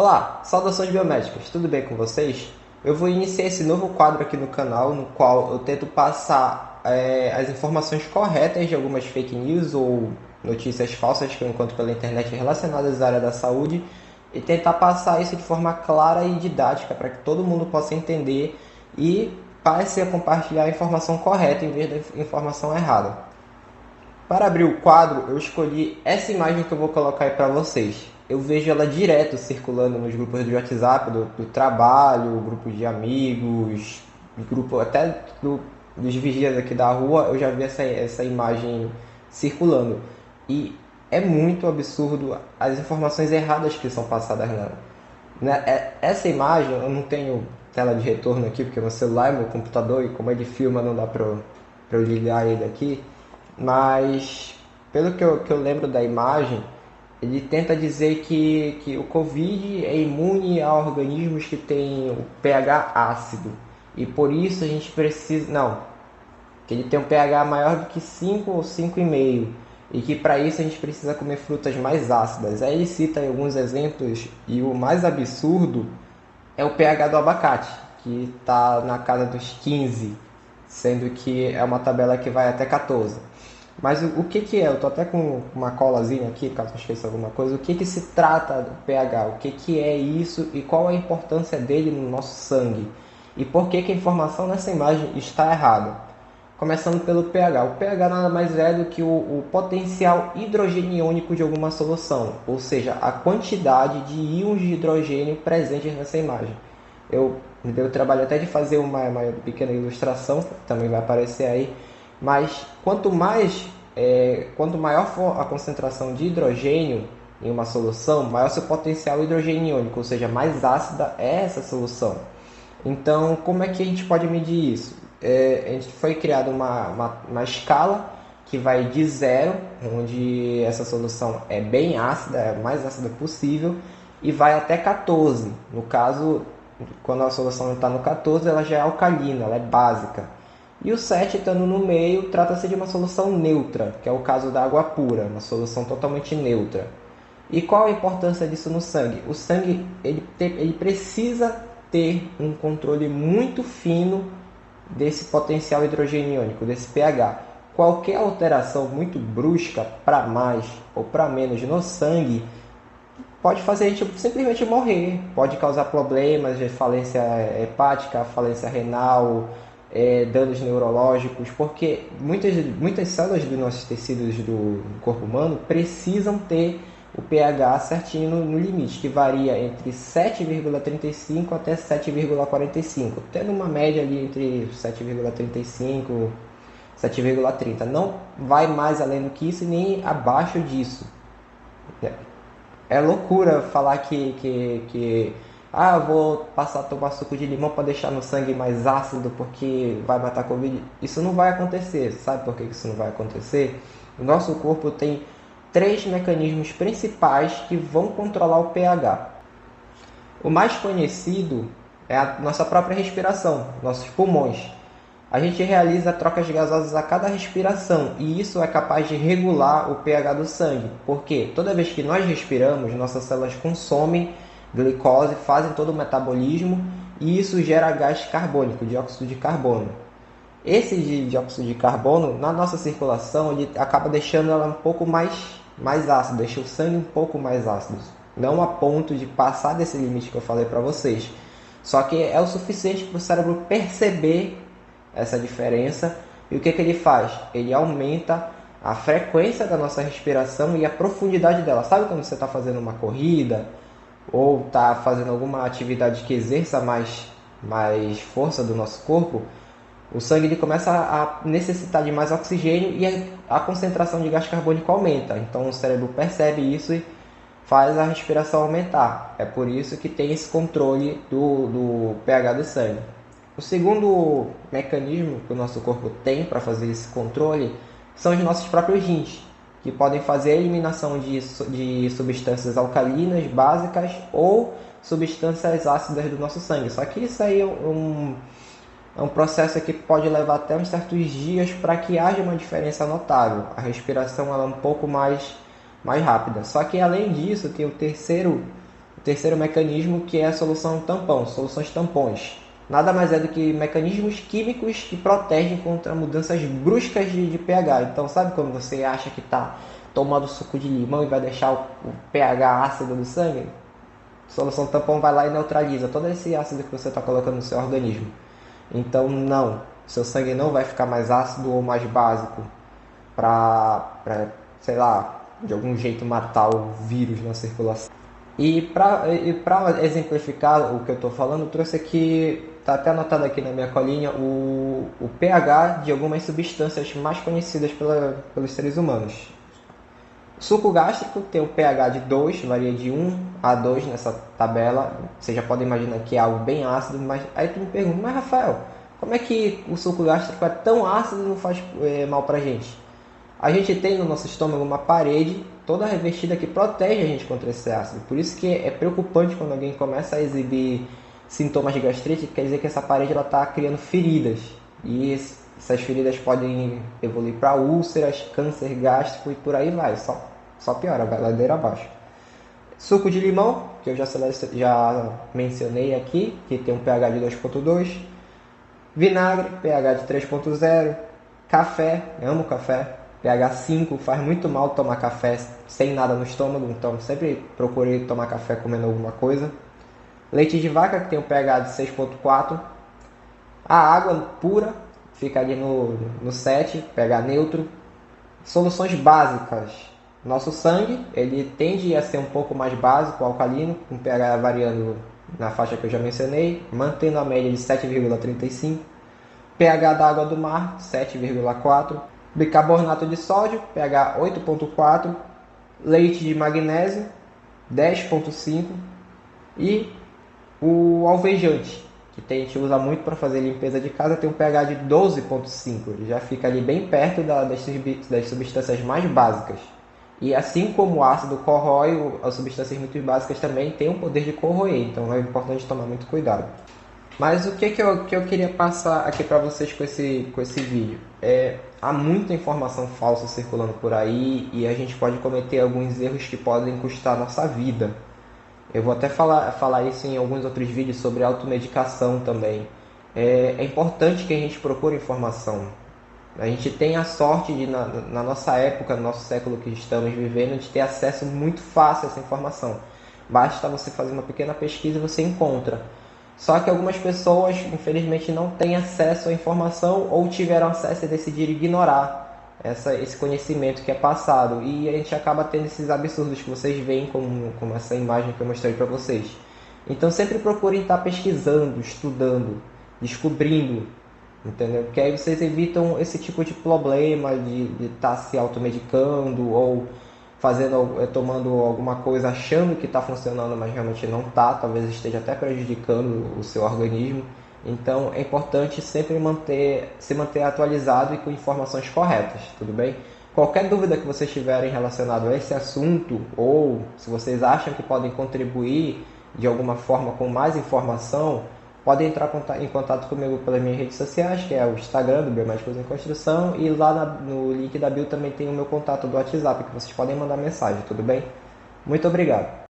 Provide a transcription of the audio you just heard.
Olá, saudações biomédicas, tudo bem com vocês? Eu vou iniciar esse novo quadro aqui no canal, no qual eu tento passar é, as informações corretas de algumas fake news ou notícias falsas que eu encontro pela internet relacionadas à área da saúde e tentar passar isso de forma clara e didática para que todo mundo possa entender e passe a compartilhar a informação correta em vez da informação errada. Para abrir o quadro, eu escolhi essa imagem que eu vou colocar aí para vocês. Eu vejo ela direto circulando nos grupos do WhatsApp, do, do trabalho, grupos de amigos, grupo até do, dos vigias aqui da rua, eu já vi essa, essa imagem circulando. E é muito absurdo as informações erradas que são passadas nela. Né? É, essa imagem, eu não tenho tela de retorno aqui, porque meu celular é meu computador e como ele filma não dá para eu ligar ele aqui. Mas, pelo que eu, que eu lembro da imagem, ele tenta dizer que, que o Covid é imune a organismos que têm o pH ácido. E por isso a gente precisa. Não. Que ele tem um pH maior do que 5 ou 5,5. E que para isso a gente precisa comer frutas mais ácidas. Aí ele cita alguns exemplos. E o mais absurdo é o pH do abacate, que está na casa dos 15, sendo que é uma tabela que vai até 14. Mas o, que, que é? Eu tô até com uma colazinha aqui, caso eu esqueça alguma coisa. O que, que se trata do pH? O que, que é isso e qual a importância dele no nosso sangue? E por que, que a informação nessa imagem está errada? Começando pelo pH. O pH nada mais é do que o, o potencial hidrogeniônico de alguma solução, ou seja, a quantidade de íons de hidrogênio presentes nessa imagem. Eu me dei o trabalho até de fazer uma, uma pequena ilustração, também vai aparecer aí mas quanto mais, é, quanto maior for a concentração de hidrogênio em uma solução, maior seu potencial hidrogeniônico, ou seja, mais ácida é essa solução. Então, como é que a gente pode medir isso? É, a gente foi criada uma, uma, uma escala que vai de zero, onde essa solução é bem ácida, é mais ácida possível, e vai até 14. No caso, quando a solução está no 14, ela já é alcalina, ela é básica. E o 7 estando no meio, trata-se de uma solução neutra, que é o caso da água pura, uma solução totalmente neutra. E qual a importância disso no sangue? O sangue ele, te, ele precisa ter um controle muito fino desse potencial hidrogeniônico, desse pH. Qualquer alteração muito brusca para mais ou para menos no sangue pode fazer a gente simplesmente morrer, pode causar problemas de falência hepática, falência renal, é, danos neurológicos, porque muitas, muitas células dos nossos tecidos do corpo humano precisam ter o pH certinho no, no limite, que varia entre 7,35 até 7,45, tendo uma média ali entre 7,35 e 7,30. Não vai mais além do que isso nem abaixo disso. É, é loucura falar que, que, que ah, vou passar a tomar suco de limão para deixar no sangue mais ácido porque vai matar a Covid. Isso não vai acontecer. Sabe por que isso não vai acontecer? O nosso corpo tem três mecanismos principais que vão controlar o pH. O mais conhecido é a nossa própria respiração, nossos pulmões. A gente realiza trocas gasosas a cada respiração e isso é capaz de regular o pH do sangue, porque toda vez que nós respiramos, nossas células consomem glicose, fazem todo o metabolismo e isso gera gás carbônico, dióxido de carbono. Esse dióxido de carbono, na nossa circulação, ele acaba deixando ela um pouco mais, mais ácida, deixa o sangue um pouco mais ácido. Não a ponto de passar desse limite que eu falei para vocês. Só que é o suficiente para o cérebro perceber essa diferença. E o que, que ele faz? Ele aumenta a frequência da nossa respiração e a profundidade dela. Sabe quando você está fazendo uma corrida ou está fazendo alguma atividade que exerça mais, mais força do nosso corpo, o sangue ele começa a necessitar de mais oxigênio e a, concentração de gás carbônico aumenta. Então o cérebro percebe isso e faz a respiração aumentar. É por isso que tem esse controle do, do pH do sangue. O segundo mecanismo que o nosso corpo tem para fazer esse controle são os nossos próprios rins que podem fazer a eliminação de, de substâncias alcalinas básicas ou substâncias ácidas do nosso sangue. Só que isso aí é um, é um processo que pode levar até uns certos dias para que haja uma diferença notável. A respiração ela é um pouco mais, mais rápida. Só que além disso, tem o terceiro o terceiro mecanismo que é a solução tampão, soluções tampões. Nada mais é do que mecanismos químicos que protegem contra mudanças bruscas de, de pH. Então, sabe quando você acha que está tomando suco de limão e vai deixar o, o pH ácido do sangue? solução tampão vai lá e neutraliza todo esse ácido que você está colocando no seu organismo. Então, não, seu sangue não vai ficar mais ácido ou mais básico para, sei lá, de algum jeito matar o vírus na circulação. E para exemplificar o que eu estou falando, eu trouxe aqui, está até anotado aqui na minha colinha, o, o pH de algumas substâncias mais conhecidas pela, pelos seres humanos. Suco gástrico tem o pH de 2, varia de 1 a 2 nessa tabela. Você já pode imaginar que é algo bem ácido, mas aí tu me pergunta, mas Rafael, como é que o suco gástrico é tão ácido e não faz é, mal pra gente? A gente tem no nosso estômago uma parede toda revestida que protege a gente contra esse ácido. Por isso que é preocupante quando alguém começa a exibir sintomas de gastrite, quer dizer que essa parede está criando feridas. E essas feridas podem evoluir para úlceras, câncer gástrico e por aí vai. Só só piora, vai ladeira abaixo. Suco de limão, que eu já, já mencionei aqui, que tem um pH de 2.2. Vinagre, pH de 3.0. Café, amo café, pH 5. Faz muito mal tomar café sem nada no estômago, então sempre procurei tomar café comendo alguma coisa. Leite de vaca, que tem um pH de 6.4. A água pura, fica ali no, no 7, pH neutro. Soluções básicas, nosso sangue ele tende a ser um pouco mais básico, alcalino, com pH variando na faixa que eu já mencionei, mantendo a média de 7,35. pH da água do mar 7,4. Bicarbonato de sódio, pH 8,4. Leite de magnésio 10,5. E o alvejante, que a gente usa muito para fazer limpeza de casa, tem um pH de 12,5. Ele já fica ali bem perto das substâncias mais básicas. E assim como o ácido corrói, as substâncias muito básicas também têm o poder de corroer, então é importante tomar muito cuidado. Mas o que, que, eu, que eu queria passar aqui para vocês com esse, com esse vídeo? É, há muita informação falsa circulando por aí e a gente pode cometer alguns erros que podem custar a nossa vida. Eu vou até falar, falar isso em alguns outros vídeos sobre automedicação também. É, é importante que a gente procure informação. A gente tem a sorte de, na, na, nossa época, no nosso século que estamos vivendo, de ter acesso muito fácil a essa informação. Basta você fazer uma pequena pesquisa e você encontra. Só que algumas pessoas, infelizmente, não têm acesso à informação ou tiveram acesso e decidiram ignorar essa, esse conhecimento que é passado. E a gente acaba tendo esses absurdos que vocês veem, como, como essa imagem que eu mostrei para vocês. Então sempre procurem estar pesquisando, estudando, descobrindo Entendeu? Porque aí vocês evitam esse tipo de problema de estar tá se automedicando ou fazendo, eh, tomando alguma coisa achando que está funcionando, mas realmente não está, talvez esteja até prejudicando o seu organismo. Então é importante sempre manter, se manter atualizado e com informações corretas, tudo bem? Qualquer dúvida que vocês tiverem relacionado a esse assunto ou se vocês acham que podem contribuir de alguma forma com mais informação, podem entrar em contato comigo pelas minhas redes sociais, que é o Instagram do Biomédicos em Construção, e lá no link da bio também tem o meu contato do WhatsApp, que vocês podem mandar mensagem, tudo bem? Muito obrigado.